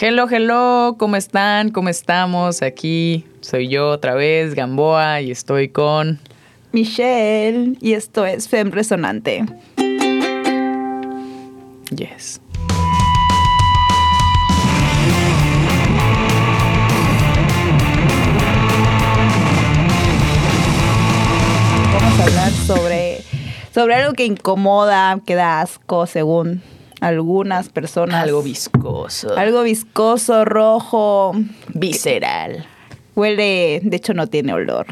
Hello, hello, ¿cómo están? ¿Cómo estamos? Aquí soy yo otra vez, Gamboa, y estoy con... Michelle, y esto es Fem Resonante. Yes. Vamos a hablar sobre, sobre algo que incomoda, que da asco según algunas personas. Algo viscoso. Algo viscoso, rojo, visceral. Huele, de hecho no tiene olor.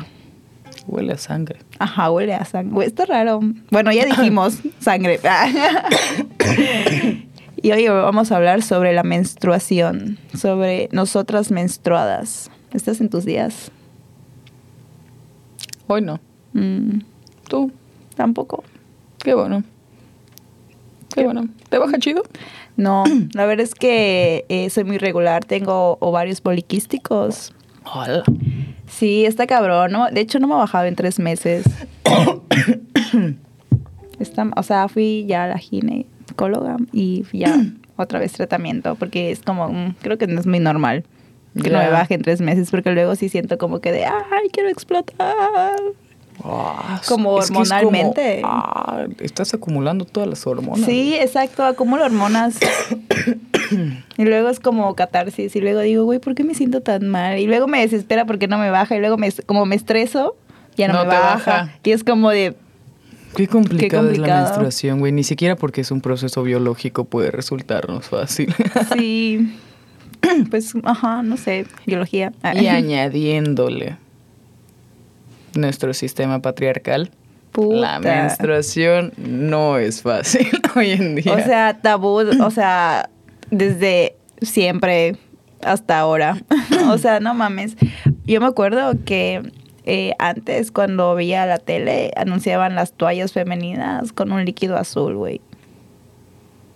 Huele a sangre. Ajá, huele a sangre. Está raro. Bueno, ya dijimos sangre. y hoy vamos a hablar sobre la menstruación, sobre nosotras menstruadas. ¿Estás en tus días? Hoy no. Mm, ¿Tú? Tampoco. Qué bueno. Qué bueno. ¿Te baja chido? No, la verdad es que eh, soy muy regular. Tengo ovarios poliquísticos. Hola. Sí, está cabrón. ¿no? De hecho, no me ha bajado en tres meses. Está- o sea, fui ya a la ginecóloga y ya otra vez tratamiento porque es como, mm, creo que no es muy normal que no me baje en tres meses porque luego sí siento como que de, ay, quiero explotar. Ah, Como es que es hormonalmente. como, ah, estás acumulando todas las hormonas. Sí, exacto, acumulo hormonas. y luego es como catarsis. Y luego digo, güey, ¿por qué me siento tan mal? Y luego me desespera porque no me baja. Y luego me, como me estreso, ya no, No me te baja. baja. Y es como de, Qué complicada es la complicado. menstruación, güey. Ni siquiera porque es un proceso biológico puede resultarnos fácil. sí. pues, ajá, no sé, biología. y añadiéndole nuestro sistema patriarcal, Puta. la menstruación no es fácil hoy en día. O sea, tabú, o sea, desde siempre hasta ahora. o sea, no mames. Yo me acuerdo que eh, antes cuando veía la tele anunciaban las toallas femeninas con un líquido azul, güey.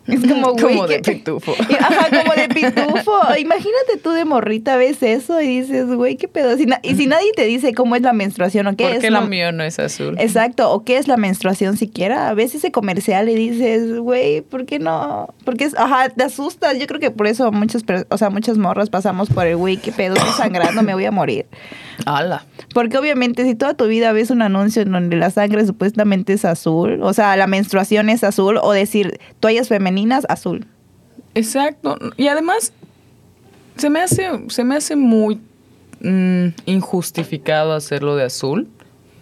Es como, güey, Como de que- pitufo. Y- Ajá, como de pitufo. Imagínate tú de morrita ves eso y dices, güey, qué pedo. Si y si nadie te dice cómo es la menstruación o qué ¿Por es qué la mío no es azul? Exacto, o qué es la menstruación siquiera. A veces ese comercial y dices, güey, ¿por qué no? Porque es, ajá, te asustas. Yo creo que por eso muchas, o sea, muchas morras pasamos por el, güey, qué pedo, estoy sangrando, me voy a morir. ¡Hala! Porque obviamente si toda tu vida ves un anuncio en donde la sangre supuestamente es azul, o sea, la menstruación es azul, o decir toallas femeninas, azul. Exacto. Y además, se me hace, se me hace muy mm, injustificado hacerlo de azul.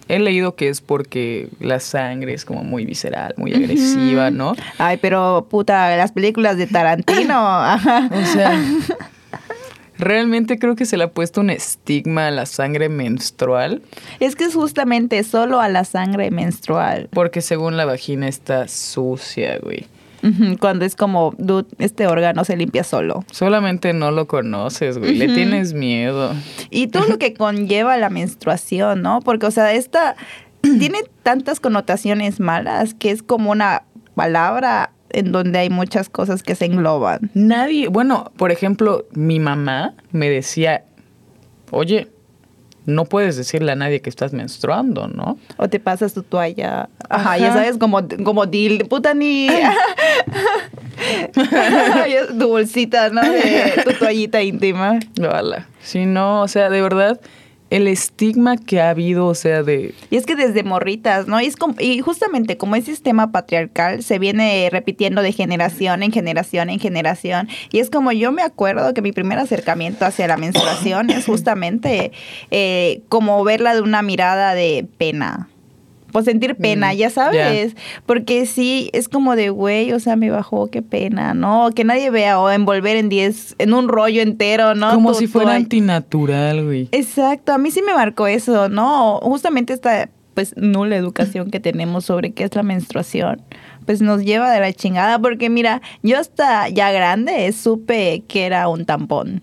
He leído que es porque la sangre es como muy visceral, muy agresiva, ¿no? Ay, pero puta, las películas de Tarantino, ajá. O sea, realmente creo que se le ha puesto un estigma a la sangre menstrual Es que es justamente solo a la sangre menstrual. porque según la vagina está sucia, güey. Cuando es como, dude, este órgano se limpia solo. Solamente no lo conoces, güey. Le tienes miedo. Y todo lo que conlleva la menstruación, ¿no? Porque, o sea, esta tiene tantas connotaciones malas que es como una palabra en donde hay muchas cosas que se engloban. Nadie, bueno, por ejemplo, mi mamá me decía, oye, no puedes decirle a nadie que estás menstruando, ¿no? O te pasas tu toalla. Ajá, Ajá. ya sabes, como, como deal, puta ni. Tu bolsita, ¿no? De tu toallita íntima. Hola. Sí, no, o sea, de verdad, el estigma que ha habido, o sea, de... Y es que desde morritas, ¿no? Y, es como- y justamente como es sistema patriarcal, se viene repitiendo de generación en generación en generación. Y es como yo me acuerdo que mi primer acercamiento hacia la menstruación es justamente eh, como verla de una mirada de pena. Pues sentir pena, Mm, ya sabes. Porque sí, es como de, güey, o sea, me bajó, qué pena, ¿no? Que nadie vea o envolver en 10, en un rollo entero, ¿no? como Tu si fuera antinatural, güey. Exacto, a mí sí me marcó eso, ¿no? Justamente esta pues nula educación que tenemos sobre qué es la menstruación, pues nos lleva de la chingada, porque mira, yo hasta ya grande supe que era un tampón.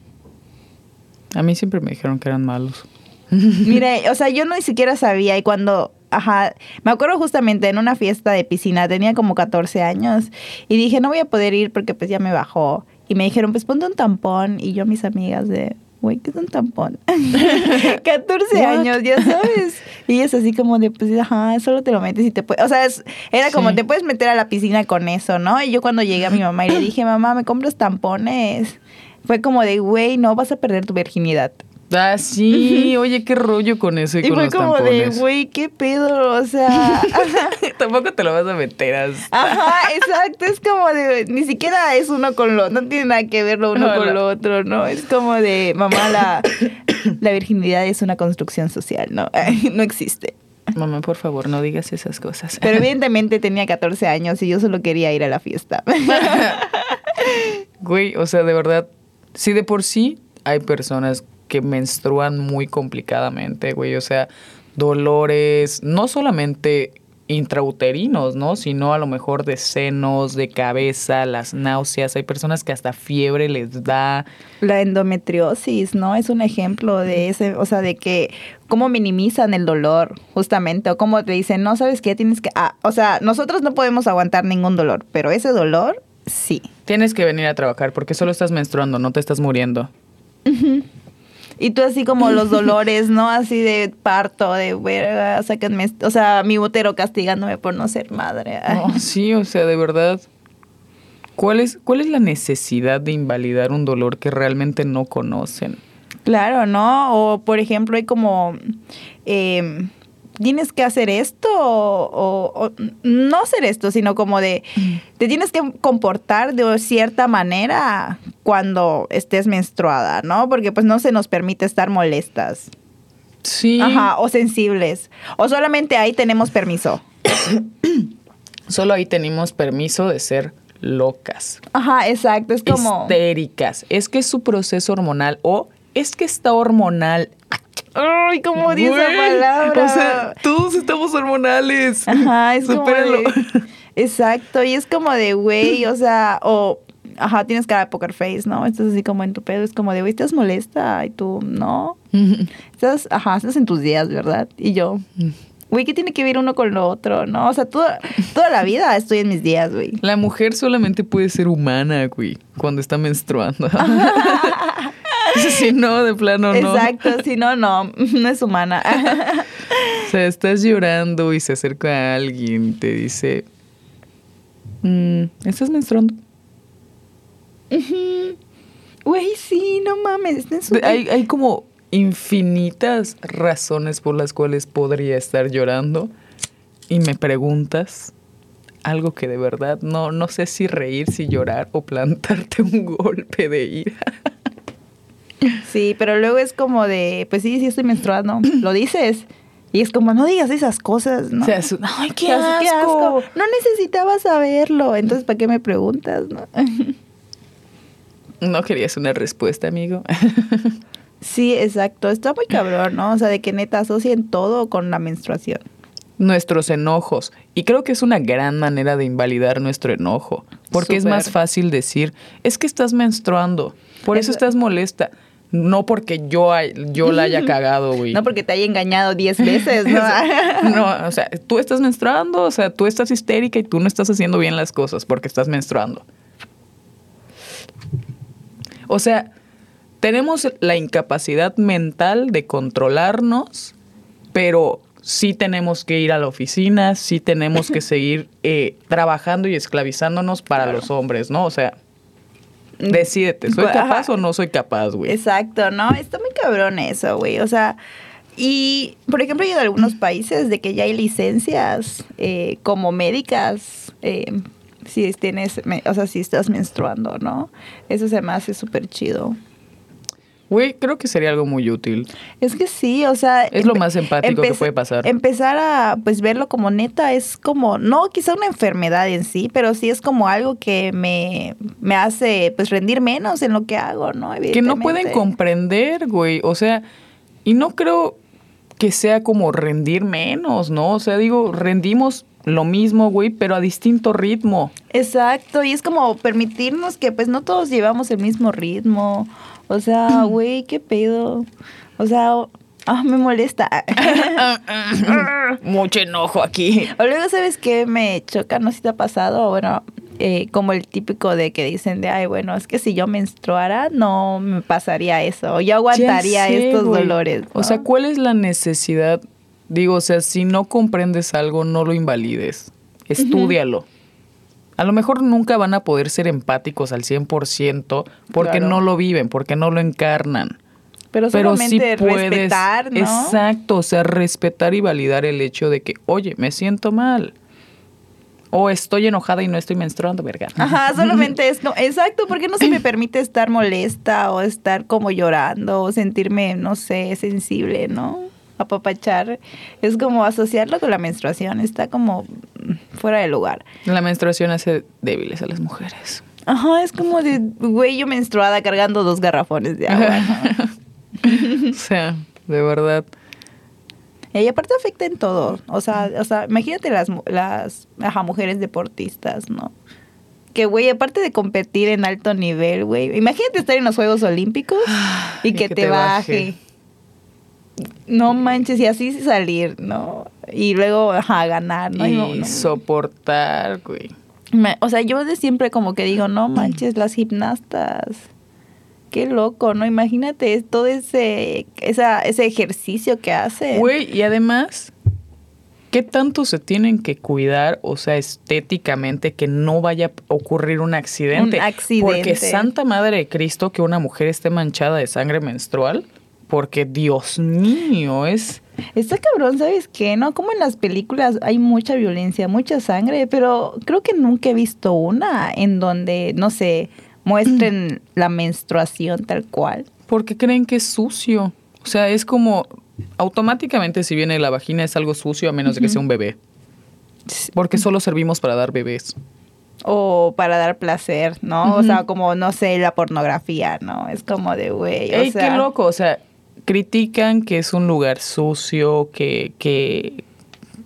A mí siempre me dijeron que eran malos. Mire, o sea, yo ni siquiera sabía y cuando, ajá, me acuerdo justamente en una fiesta de piscina, tenía como 14 años y dije, no voy a poder ir porque pues ya me bajó. Y me dijeron, pues ponte un tampón y yo mis amigas de, güey, ¿qué es un tampón? 14 What? años, ya sabes. Y es así como de, pues, ajá, solo te lo metes y te puedes, o sea, es- era como, Sí. te puedes meter a la piscina con eso, ¿no? Y yo cuando llegué a mi mamá y le dije, mamá, ¿me compras tampones? fue como de, güey, no vas a perder tu virginidad. Ah, sí, oye, qué rollo con eso y, Y con fue los como de, güey, qué pedo, o sea... Tampoco te lo vas a meter así. Ajá, exacto, es como de, ni siquiera es uno con lo, no tiene nada que ver lo uno No, con no. lo otro, ¿no? Es como de, mamá, la, la virginidad es una construcción social, ¿no? No existe. Mamá, por favor, no digas esas cosas. Pero evidentemente tenía 14 años y yo solo quería ir a la fiesta. Güey, o sea, de verdad, sí de por sí hay personas que menstruan muy complicadamente, güey. O sea, dolores, no solamente intrauterinos, ¿no? Sino a lo mejor de senos, de cabeza, las náuseas. Hay personas que hasta fiebre les da. La endometriosis, ¿no? Es un ejemplo de ese, o sea, de que cómo minimizan el dolor, justamente, o cómo te dicen, no, sabes qué, tienes que, ah, o sea, nosotros no podemos aguantar ningún dolor, pero ese dolor, sí. Tienes que venir a trabajar porque solo estás menstruando, no te estás muriendo. Y tú así como los dolores, ¿no? Así de parto, de verga, sáquenme, o sea, mi útero castigándome por no ser madre. No, sí, o sea, de verdad. ¿Cuál es, ¿Cuál es la necesidad de invalidar un dolor que realmente no conocen? Claro, ¿no? O por ejemplo, hay como, eh, tienes que hacer esto o, o- o no hacer esto, sino como de, te tienes que comportar de cierta manera cuando estés menstruada, ¿no? Porque pues no se nos permite estar molestas. Sí. Ajá, o sensibles. O solamente ahí tenemos permiso. Solo ahí tenemos permiso de ser locas, Ajá, exacto. Es como. histéricas. Es que es su proceso hormonal o es que está hormonal. Ay, ¿cómo dice esa palabra? O sea, todos estamos hormonales. Ajá, es como Supéralo. de, Exacto, y es como de, güey, o sea, o, ajá, tienes cara de poker face, ¿no? Estás así como en tu pedo, es como de, güey, estás molesta, y tú, no. Estás, ajá, estás en tus días, ¿verdad? Y yo, güey, ¿qué tiene que ver uno con lo otro, no? O sea, toda, toda la vida estoy en mis días, güey. La mujer solamente puede ser humana, güey, cuando está menstruando. si no, de plano no. Exacto, si no, no, no es humana. O sea, estás llorando y se acerca a alguien y te dice, "Mm, ¿estás menstruando? Güey, sí, no mames. De- Hay, hay como infinitas razones por las cuales podría estar llorando y me preguntas algo que de verdad no, no sé si reír, si llorar o plantarte un golpe de ira. Sí, pero luego es como de, pues sí, sí estoy menstruando, lo dices. Y es como, no digas esas cosas, ¿no? O sea, es- ¡ay, qué asco! No necesitabas saberlo, entonces ¿para qué me preguntas, no? No querías una respuesta, amigo. Sí, exacto, está muy cabrón, ¿no? O sea, de que neta asocien todo con la menstruación. Nuestros enojos. Y creo que es una gran manera de invalidar nuestro enojo. Porque es más fácil decir, es que estás menstruando, por eso Es- estás molesta. No porque yo, yo la haya cagado, güey. No porque te haya engañado 10 veces, ¿no? No, o sea, tú estás menstruando, o sea, tú estás histérica y tú no estás haciendo bien las cosas porque estás menstruando. O sea, tenemos la incapacidad mental de controlarnos, pero sí tenemos que ir a la oficina, sí tenemos que seguir eh, trabajando y esclavizándonos para los hombres, ¿no? O sea, decídete, ¿soy Ajá. capaz o no soy capaz, güey? Exacto, ¿no? Está muy cabrón eso, güey. O sea, y por ejemplo, hay en algunos países de que ya hay licencias eh, como médicas. eh, si tienes, o sea, si estás menstruando, ¿no? Eso se me hace súper chido. Güey, creo que sería algo muy útil. Es que sí, o sea... Es lo más empático que puede pasar. Empezar a, pues, verlo como neta es como, no quizá una enfermedad en sí, pero sí es como algo que me, me hace, pues, rendir menos en lo que hago, ¿no? que no pueden comprender, güey. O sea, y no creo que sea como rendir menos, ¿no? O sea, digo, rendimos lo mismo, güey, pero a distinto ritmo. Exacto, y es como permitirnos que pues no todos llevamos el mismo ritmo. O sea, güey, qué pedo. O sea, o- ah, me molesta. Mucho enojo aquí. o luego, ¿sabes qué? Me choca, no sé si te ha pasado, bueno, eh, como el típico de que dicen de, ay, bueno, es que si yo menstruara, no me pasaría eso. Yo aguantaría sé, estos dolores. O sea. ¿cuál es la necesidad? Digo, o sea, si no comprendes algo, no lo invalides. Estúdialo. A lo mejor nunca van a poder ser empáticos al 100% porque Claro. no lo viven, porque no lo encarnan. Pero Pero sí solamente puedes, respetar, ¿no? exacto, o sea, respetar y validar el hecho de que, oye, me siento mal. O estoy enojada y no estoy menstruando, verga. Ajá, solamente es como, exacto, porque no se me permite estar molesta o estar como llorando o sentirme, no sé, sensible, ¿no? Apapachar. Es como asociarlo con la menstruación, está como fuera de lugar. La menstruación hace débiles a las mujeres. Ajá, es como de, güey, yo menstruada cargando dos garrafones de agua. ¿no? o sea, de verdad. Y aparte afecta en todo. O sea, o sea imagínate las, las ajá, mujeres deportistas, ¿no? Que, güey, aparte de competir en alto nivel, güey, imagínate estar en los Juegos Olímpicos y, que, te, baje. No manches, y así salir, ¿no? Y luego, ajá, ganar, ¿no? y no. soportar, güey. Me- o sea, yo de siempre como que digo, no manches, las gimnastas. Qué loco, ¿no? Imagínate todo ese, esa, ese ejercicio que hacen. Güey, y además, ¿qué tanto se tienen que cuidar, o sea, estéticamente, que no vaya a ocurrir un accidente? Un accidente. Porque Santa Madre de Cristo que una mujer esté manchada de sangre menstrual, porque Dios mío, es... Está cabrón, ¿sabes qué? ¿No? Como en las películas hay mucha violencia, mucha sangre, pero creo que nunca he visto una en donde, no sé, muestren la menstruación tal cual. Porque creen que es sucio. O sea, es como automáticamente si viene la vagina es algo sucio a menos de que sea un bebé. Porque solo servimos para dar bebés. O para dar placer, ¿no? O sea, como, no sé, la pornografía, ¿no? Es como de, güey, o Ey, sea... qué loco. O sea, critican que es un lugar sucio, que, que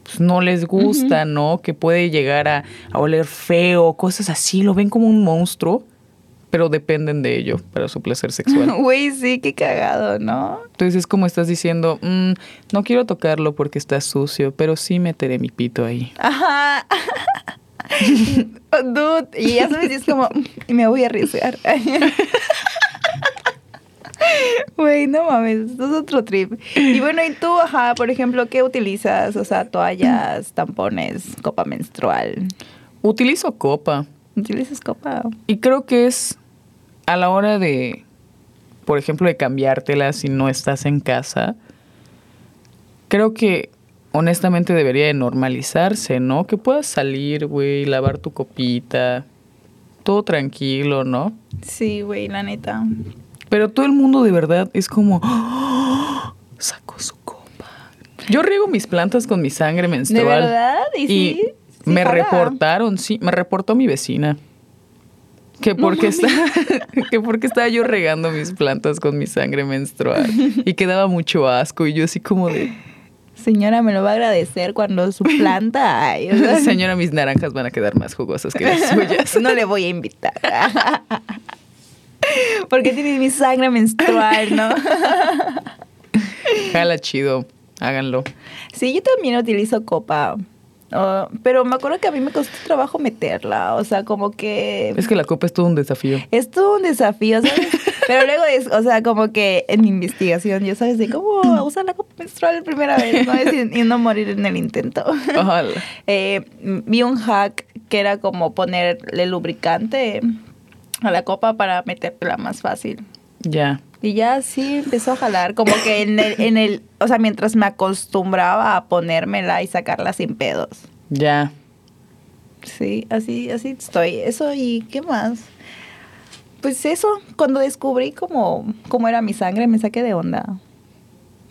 pues, no les gusta, ¿no? Que puede llegar a, a oler feo, cosas así. Lo ven como un monstruo, pero dependen de ello para su placer sexual. Güey, sí, qué cagado, ¿no? Entonces es como estás diciendo, "Mm, no quiero tocarlo porque está sucio, pero sí meteré mi pito ahí. Ajá. Dude, y ya sabes, y es como, y me voy a arriesgar. Güey, no mames, esto es otro trip. Y bueno, y tú, ajá, por ejemplo, ¿qué utilizas? O sea, toallas, tampones, copa menstrual. Utilizo copa ¿Utilizas copa? y creo que es a la hora de, por ejemplo, de cambiártela si no estás en casa. Creo que honestamente debería de normalizarse, ¿no? Que puedas salir, güey, lavar tu copita, todo tranquilo, ¿no? Sí, güey, la neta. Pero todo el mundo de verdad es como, "Ah, sacó su copa. Yo riego mis plantas con mi sangre menstrual. ¿De verdad? ¿Y, Y sí? sí me reportaron, sí, me reportó mi vecina. Que porque, está, que porque estaba yo regando mis plantas con mi sangre menstrual. Y que daba mucho asco. Y yo así como de, Señora, me lo va a agradecer cuando su planta... ay, señora, mis naranjas van a quedar más jugosas que las suyas. No le voy a invitar. Porque tiene mi sangre menstrual, ¿no? Jala chido, háganlo. Sí, yo también utilizo copa. Oh, pero me acuerdo que a mí me costó trabajo meterla. O sea, como que. Es que la copa es todo un desafío. Es todo un desafío, ¿sabes? Pero luego, es, o sea, como que en mi investigación, ya sabes, de cómo usar la copa menstrual primera vez, ¿no? Y no morir en el intento. Ojalá. Eh, vi un hack que era como ponerle lubricante a la copa para metértela más fácil. Ya. Y ya sí empezó a jalar, como que en el, en el, o sea, mientras me acostumbraba a ponérmela y sacarla sin pedos. Ya. Sí, así, así estoy. Eso y qué más. Pues eso, cuando descubrí cómo, cómo era mi sangre, me saqué de onda.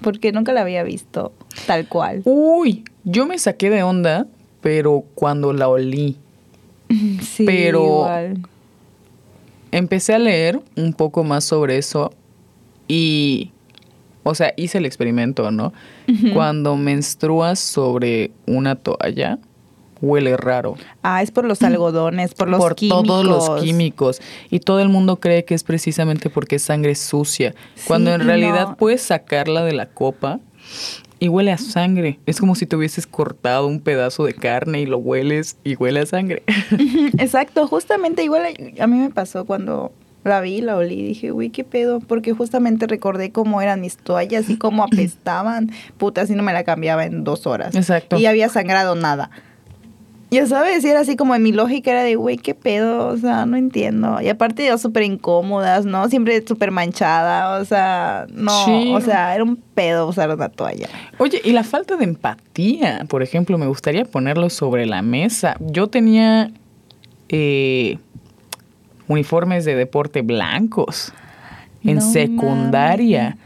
Porque nunca la había visto tal cual. Uy, yo me saqué de onda, pero cuando la olí. Sí, Pero- igual. Empecé a leer un poco más sobre eso y, o sea, hice el experimento, ¿no? Cuando menstruas sobre una toalla, huele raro. Ah, es por los algodones, por los por químicos. todos los químicos. Y todo el mundo cree que es precisamente porque es sangre sucia. Cuando en realidad no. puedes sacarla de la copa y huele a sangre. Es como si te hubieses cortado un pedazo de carne y lo hueles y huele a sangre. Exacto, justamente igual a- mí me pasó cuando la vi, la olí, dije, uy, qué pedo, porque justamente recordé cómo eran mis toallas y cómo apestaban. Puta, si no me la cambiaba en dos horas. Exacto. Y había sangrado nada. Ya sabes, y era así como en mi lógica era de, güey, qué pedo, o sea, no entiendo. Y aparte yo súper incómodas, ¿no? Siempre súper manchada, o sea, no, Sí. o sea, era un pedo usar una toalla. Oye, y la falta de empatía, por ejemplo, me gustaría ponerlo sobre la mesa. Yo tenía eh, uniformes de deporte blancos en No secundaria.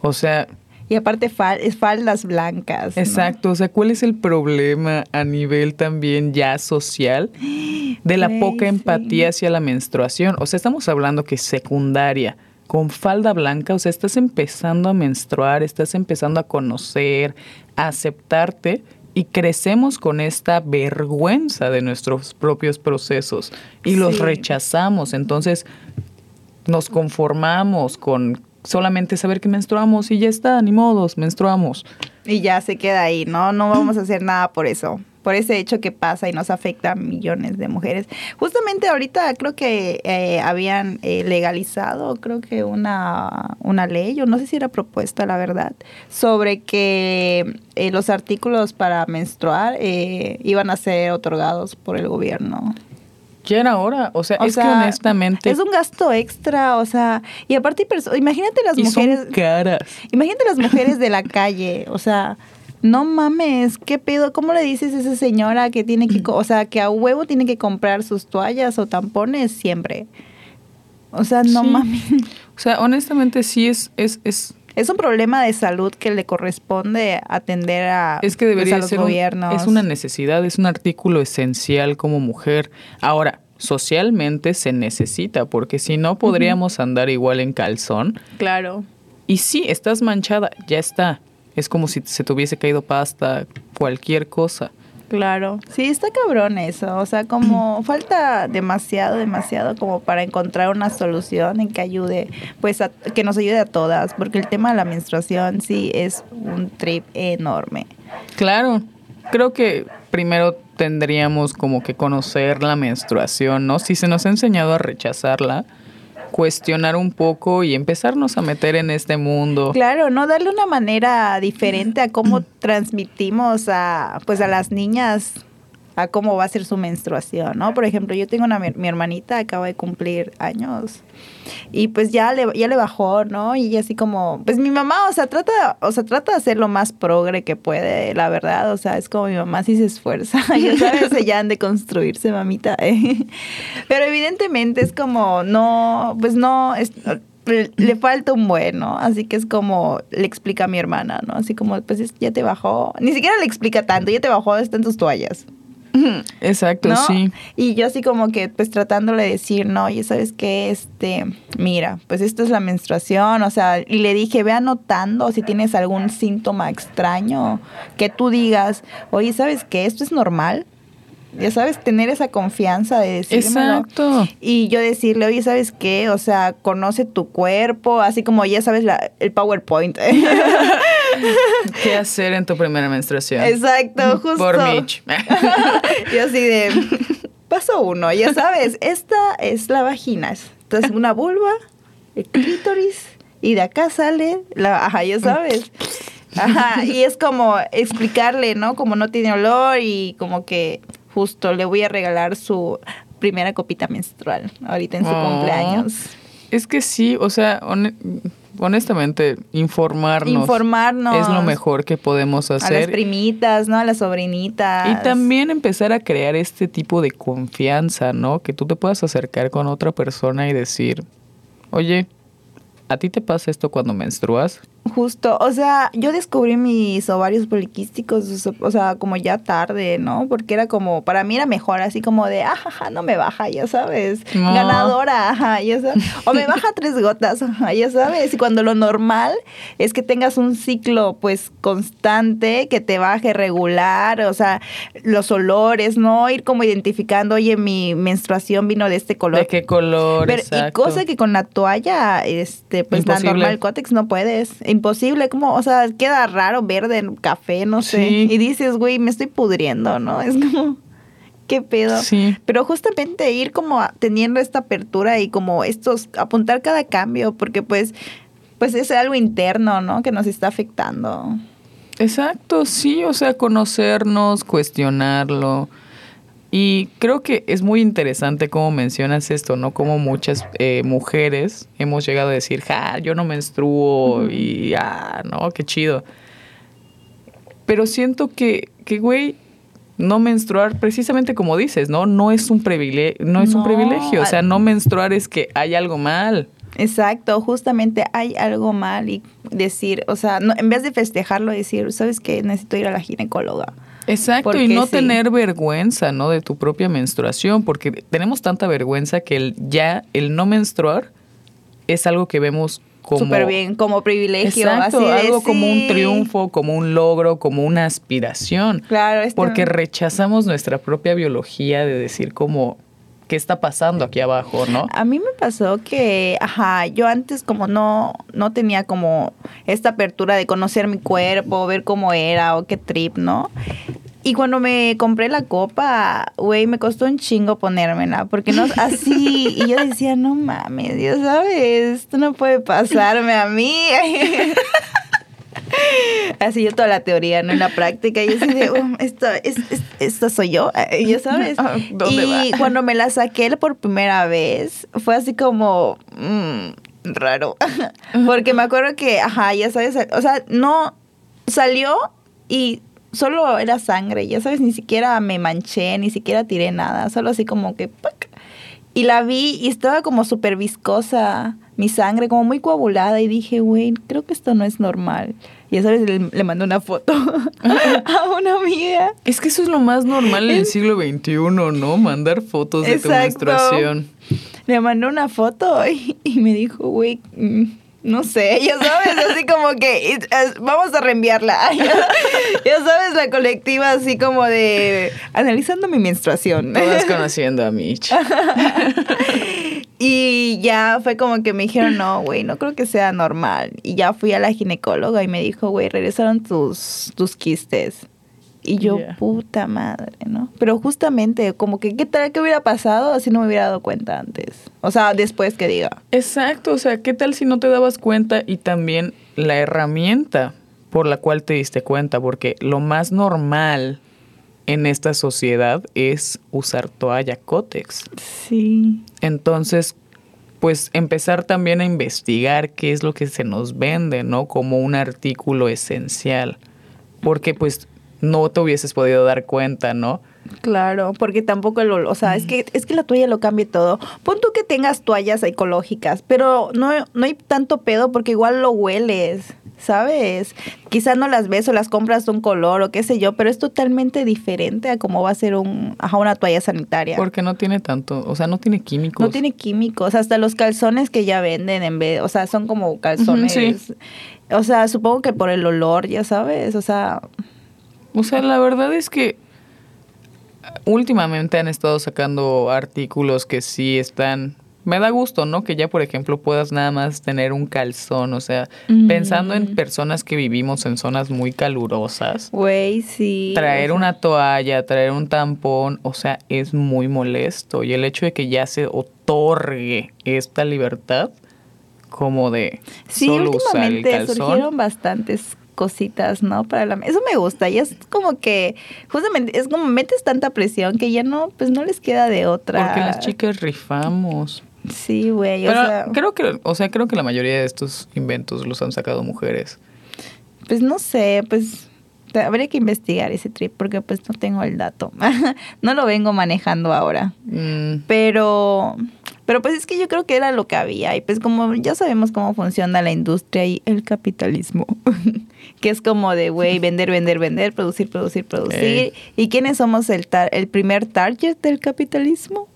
O sea, Y aparte fal faldas blancas. ¿no? exacto. O sea, ¿cuál es el problema a nivel también ya social de la poca sí. empatía hacia la menstruación? O sea, estamos hablando que secundaria. Con falda blanca, o sea, estás empezando a menstruar, estás empezando a conocer, a aceptarte y crecemos con esta vergüenza de nuestros propios procesos y los rechazamos. Entonces, nos conformamos con solamente saber que menstruamos y ya está, ni modos, menstruamos. Y ya se queda ahí, ¿no? No vamos a hacer nada por eso. Por ese hecho que pasa y nos afecta a millones de mujeres. Justamente ahorita creo que eh, habían eh, legalizado, creo que una, una ley, o no sé si era propuesta, la verdad, sobre que eh, los artículos para menstruar eh, iban a ser otorgados por el gobierno. ¿Quién ahora? O sea, O es que honestamente... Es un gasto extra, o sea, y aparte, imagínate las y mujeres. son caras. Imagínate las mujeres de la calle, o sea, no mames, ¿qué pedo? ¿Cómo le dices a esa señora que tiene que, o sea, que a huevo tiene que comprar sus toallas o tampones siempre? O sea, no Sí. mames. O sea, honestamente sí es, es, es, Es un problema de salud que le corresponde atender a, es que pues, debería a los ser un- gobiernos. es una necesidad, es un artículo esencial como mujer. Ahora, socialmente se necesita, porque si no podríamos andar igual en calzón. Claro. Y sí, estás manchada, ya está. Es como si se te hubiese caído pasta, cualquier cosa. Claro, sí, está cabrón eso, o sea, como falta demasiado, demasiado como para encontrar una solución en que ayude, pues, a- que nos ayude a todas, porque el tema de la menstruación sí es un trip enorme. Claro, creo que primero tendríamos como que conocer la menstruación, ¿no? Si se nos ha enseñado a rechazarla, cuestionar un poco y empezarnos a meter en este mundo. Claro, no darle una manera diferente a cómo transmitimos a, pues, a las niñas a cómo va a ser su menstruación, ¿no? Por ejemplo, yo tengo una mi, hermanita acaba de cumplir años y pues ya le ya le bajó, ¿no? Y así como, pues mi mamá, o sea, trata, o sea, trata de hacer lo más progre que puede, la verdad, o sea, es como mi mamá sí se esfuerza, ya sabes, ella han de construirse, mamita. ¿eh? Pero evidentemente es como no, pues no es le- falta un buen, ¿no? Así que es como le explica a mi hermana, ¿no? Así como, pues es- ya te bajó. Ni siquiera le explica tanto, ya te bajó, están tus toallas. Exacto, ¿no? sí. Y yo así como que pues tratándole de decir, no, oye, ¿sabes qué? Este, mira, pues esto es la menstruación, o sea, y le dije, ve anotando si tienes algún síntoma extraño, que tú digas, oye, ¿sabes qué? Esto es normal. Ya sabes, tener esa confianza de decírmelo. Exacto. Y yo decirle, oye, ¿sabes qué? O sea, conoce tu cuerpo, así como ya sabes la, el PowerPoint. ¿Qué hacer en tu primera menstruación? Exacto, justo. Por Mitch. y así de, paso uno, ya sabes, esta es la vagina. Esta es una vulva, el clítoris, y de acá sale la, ajá, ya sabes. Ajá, y es como explicarle, ¿no? Como no tiene olor y como que justo le voy a regalar su primera copita menstrual ahorita en su Oh. cumpleaños. Es que sí, o sea, honestamente, informarnos, Informarnos. es lo mejor que podemos A las hacer. primitas, ¿no? A las sobrinitas. Y también empezar a crear este tipo de confianza, ¿no? Que tú te puedas acercar con otra persona y decir, oye, ¿a ti te pasa esto cuando menstruas? Justo, o sea, yo descubrí mis ovarios poliquísticos, o sea- como ya tarde, ¿no? Porque era como, para mí era mejor, así como de, ajaja, no me baja, ya sabes, No. ganadora, ajá, ya sabes, o me baja tres gotas, ajá, ya sabes, y cuando lo normal es que tengas un ciclo, pues, constante, que te baje regular, o sea, los olores, ¿no? Ir como identificando, oye, mi menstruación vino de este color. ¿De qué color? Pero, y cosa que con la toalla, este, pues la normal Cotex no puedes. Imposible, como, o sea, queda raro, verde, café, no sé. Sí. Y dices, güey, me estoy pudriendo, ¿no? Es como, ¿qué pedo? Sí. Pero justamente ir como teniendo esta apertura y como estos, apuntar cada cambio, porque pues, pues es algo interno, ¿no? Que nos está afectando. Exacto, sí, o sea, conocernos, cuestionarlo, Y creo que es muy interesante cómo mencionas esto, ¿no? Como muchas eh, mujeres hemos llegado a decir, ja, yo no menstruo y, ah, no, qué chido. Pero siento que, que, güey, no menstruar, precisamente como dices, ¿no? No es un privilegio, no es un privilegio. O sea, no menstruar es que hay algo mal. Exacto, justamente hay algo mal y decir, o sea, no, en vez de festejarlo, decir, ¿sabes qué? Necesito ir a la ginecóloga. Exacto, y no tener vergüenza, ¿no? De tu propia menstruación, porque tenemos tanta vergüenza que el, ya el no menstruar es algo que vemos como... Súper bien, como privilegio. Exacto, algo como un triunfo, como un logro, como una aspiración. Claro. Este porque rechazamos nuestra propia biología de decir como qué está pasando aquí abajo, ¿no? A mí me pasó que, ajá, yo antes como no, no tenía como esta apertura de conocer mi cuerpo, ver cómo era o qué trip, ¿no? Y cuando me compré la copa, güey, me costó un chingo ponérmela, porque no así. Y yo decía, no mames, Dios sabes, esto no puede pasarme a mí. Así yo toda la teoría, no en la práctica. Y así de, oh, esto, es, soy yo, ya sabes. Ah, y cuando me la saqué por primera vez, fue así como mm, raro. Porque me acuerdo que, ajá, ya sabes, o sea, no salió y solo era sangre, ya sabes, ni siquiera me manché, ni siquiera tiré nada, solo así como que... Y la vi y estaba como súper viscosa mi sangre, como muy coagulada, y dije, güey, creo que esto no es normal. Y esa vez le, le mandé una foto a una amiga. Es que eso es lo más normal en el siglo XXI, ¿no? Mandar fotos de tu menstruación. Le mandé una foto y, y me dijo, güey, mm, no sé, ya sabes, así como que vamos a reenviarla. Ya, sabes, la colectiva así como de analizando mi menstruación. Todas conociendo a Mitch. Y ya fue como que me dijeron, no, güey, no creo que sea normal. Y ya fui a la ginecóloga y me dijo, güey, regresaron tus, tus quistes. Y yo, puta madre, ¿no? Pero justamente, como que, ¿qué tal que hubiera pasado si no me hubiera dado cuenta antes? O sea, después que diga. Exacto, o sea, ¿qué tal si no te dabas cuenta y también la herramienta por la cual te diste cuenta? Porque lo más normal en esta sociedad es usar toalla cótex. Sí. Entonces, pues empezar también a investigar qué es lo que se nos vende, ¿no? Como un artículo esencial. Porque pues no te hubieses podido dar cuenta, ¿no? Claro, porque tampoco lo, o sea, es que es que la toalla lo cambia todo. Pon tú que tengas toallas ecológicas, pero no, no hay tanto pedo porque igual lo hueles, ¿sabes? Quizás no las ves o las compras de un color o qué sé yo, pero es totalmente diferente a cómo va a ser un, ajá, una toalla sanitaria. Porque no tiene tanto, o sea, no tiene químicos. No tiene químicos, hasta los calzones que ya venden en vez, o sea, son como calzones. sí. O sea, supongo que por el olor, ya sabes, o sea, o sea, la verdad es que últimamente han estado sacando artículos que sí están... Me da gusto, ¿no? Que ya, por ejemplo, puedas nada más tener un calzón. O sea, pensando en personas que vivimos en zonas muy calurosas. Güey, sí. Traer una toalla, traer un tampón, o sea, es muy molesto. Y el hecho de que ya se otorgue esta libertad como de sí, solo usar el calzón. surgieron bastantes cositas, ¿no? Para la eso me gusta y es como que justamente es como metes tanta presión que ya no pues no les queda de otra. Porque las chicas rifamos. Sí, güey, o sea, creo que o sea, creo que la mayoría de estos inventos los han sacado mujeres. Pues no sé, pues habría que investigar ese trip porque pues no tengo el dato. no lo vengo manejando ahora. Mm. Pero pero pues es que yo creo que era lo que había. Y pues como ya sabemos cómo funciona la industria y el capitalismo, que es como de, güey, vender, vender, vender, producir, producir, producir. ¿Y quiénes somos el, el primer target del capitalismo?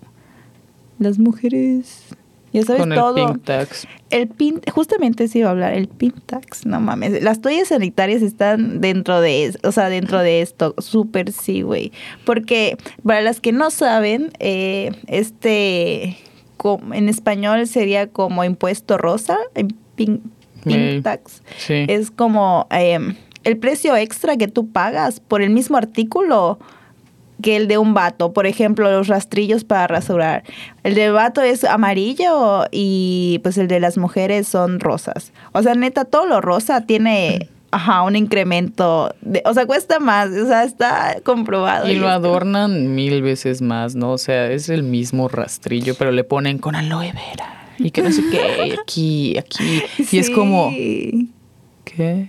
Las mujeres. Ya sabes Con todo. El pink tax. El pin, justamente se iba a hablar, el pink tax, no mames. Las toallas sanitarias están dentro de, o sea, dentro de esto, súper sí, güey. Porque para las que no saben, eh, este en español sería como impuesto rosa, pink, tax. Es como em, el precio extra que tú pagas por el mismo artículo que el de un vato. Por ejemplo, los rastrillos para rasurar. El del vato es amarillo y pues el de las mujeres son rosas. O sea, neta, todo lo rosa tiene ajá, un incremento. De, o sea, cuesta más. O sea, está comprobado. Y lo adornan mil veces más, ¿no? O sea, es el mismo rastrillo, pero le ponen con aloe vera. Y que no sé qué, aquí, aquí. Y es como. ¿qué?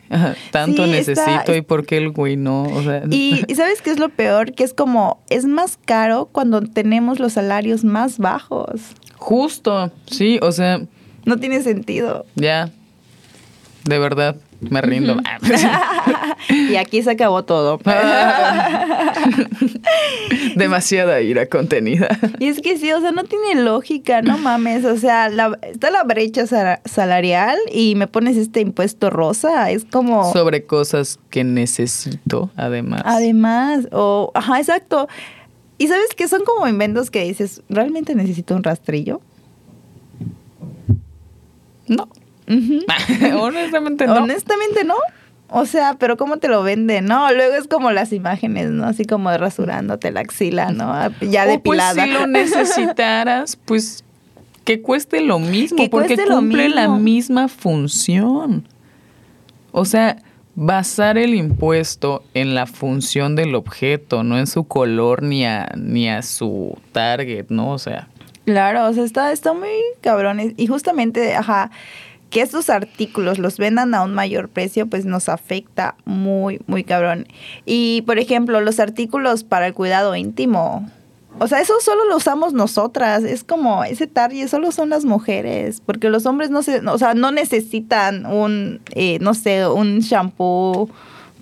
Tanto Sí, está- necesito y por qué el güey no. O sea, Y, y ¿sabes qué es lo peor? Que es como, es más caro cuando tenemos los salarios más bajos. justo, sí, o sea, No tiene sentido. ya, de verdad, me rindo. y aquí se acabó todo. Demasiada ira contenida. Y es que sí, o sea, no tiene lógica, no mames. O sea, la- está la brecha salarial y me pones este impuesto rosa. Es como. Sobre cosas que necesito, además. Además, o. Ajá, exacto. Y sabes que son como inventos que dices, ¿realmente necesito un rastrillo? No. Honestamente no. Honestamente no. O sea, pero ¿cómo te lo venden? No, luego es como las imágenes, ¿no? Así como rasurándote la axila, ¿no? Ya O, depilada. Pues si lo necesitaras, pues que cueste lo mismo, Que porque cumple la misma función. O sea, basar el impuesto en la función del objeto, no en su color ni a, ni a su target, ¿no? O sea, Claro, o sea, está, está muy cabrones. Y justamente, ajá, que estos artículos los vendan a un mayor precio, pues nos afecta muy, muy cabrón. Y, por ejemplo, los artículos para el cuidado íntimo. O sea, eso solo lo usamos nosotras. Es como ese target solo son las mujeres. Porque los hombres no se, o sea, no necesitan un, eh, no sé, un shampoo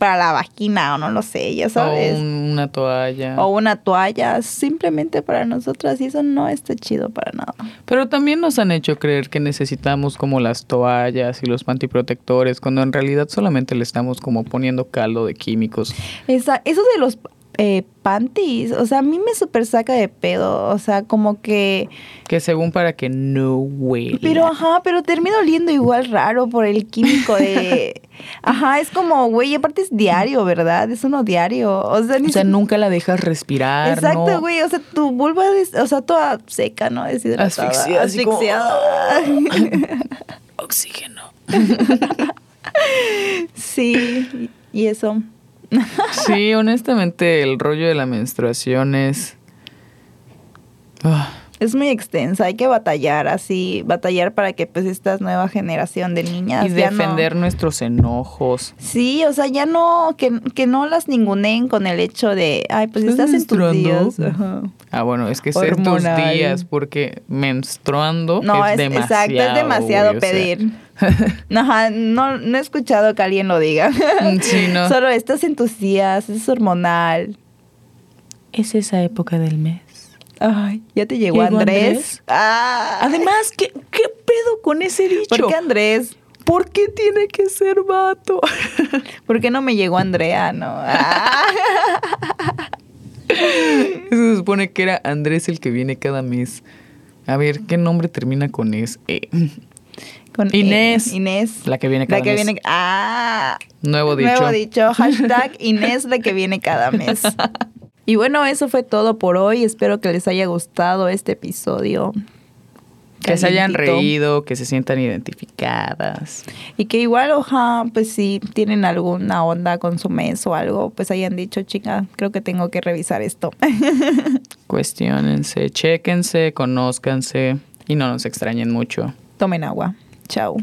para la vagina o no lo sé, ya sabes. o un- una toalla. o una toalla simplemente para nosotras y eso no está chido para nada. Pero también nos han hecho creer que necesitamos como las toallas y los pantiprotectores, cuando en realidad solamente le estamos como poniendo caldo de químicos. Esa, eso de los eh, panties, o sea, a mí me super saca de pedo, o sea, como que... Que según para que no huela. Pero ajá, pero termina oliendo igual raro por el químico de... Ajá, es como, güey, aparte es diario, ¿verdad? Es uno diario, o sea, ni O sea, si- nunca la dejas respirar, Exacto, ¿no? güey, o sea, tu vulva, o sea, toda seca, ¿no? Deshidratada. Asfixiada. Oxígeno. sí, y eso. Sí, honestamente, el rollo de la menstruación es... Ah, Es muy extensa, hay que batallar así, batallar para que pues esta nueva generación de niñas y ya no- defender nuestros enojos. Sí, o sea, ya no, que, que no las ninguneen con el hecho de, ay, pues ¿Estás estás en tus días. Ajá. Ah, bueno, es que es en tus Hormonal. días, porque menstruando No, es, es, demasiado. exacto, es demasiado güey, o sea. pedir. Ajá, no, no he escuchado que alguien lo diga. Mm, sí, no. Solo estás en tus días, es hormonal. Es esa época del mes. Ay, ya te llegó, ¿Llegó Andrés. Andrés? Ah, Además, ¿qué, ¿qué pedo con ese dicho? ¿por qué Andrés? ¿Por qué tiene que ser vato? ¿Por qué no me llegó Andrea? No. Ah. Se supone que era Andrés el que viene cada mes. A ver, ¿qué nombre termina con es? Eh, Con Inés. E. Inés. La que viene cada La que mes. viene. Ah. Nuevo dicho. Nuevo dicho. Hashtag Inés la que viene cada mes. Y bueno, eso fue todo por hoy. Espero que les haya gustado este episodio. Que se hayan reído, que se sientan identificadas. Y que igual, oja, pues si tienen alguna onda con su mes o algo, pues hayan dicho, chica, creo que tengo que revisar esto. Cuestiónense, chéquense, conózcanse y no nos extrañen mucho. Tomen agua. Chao.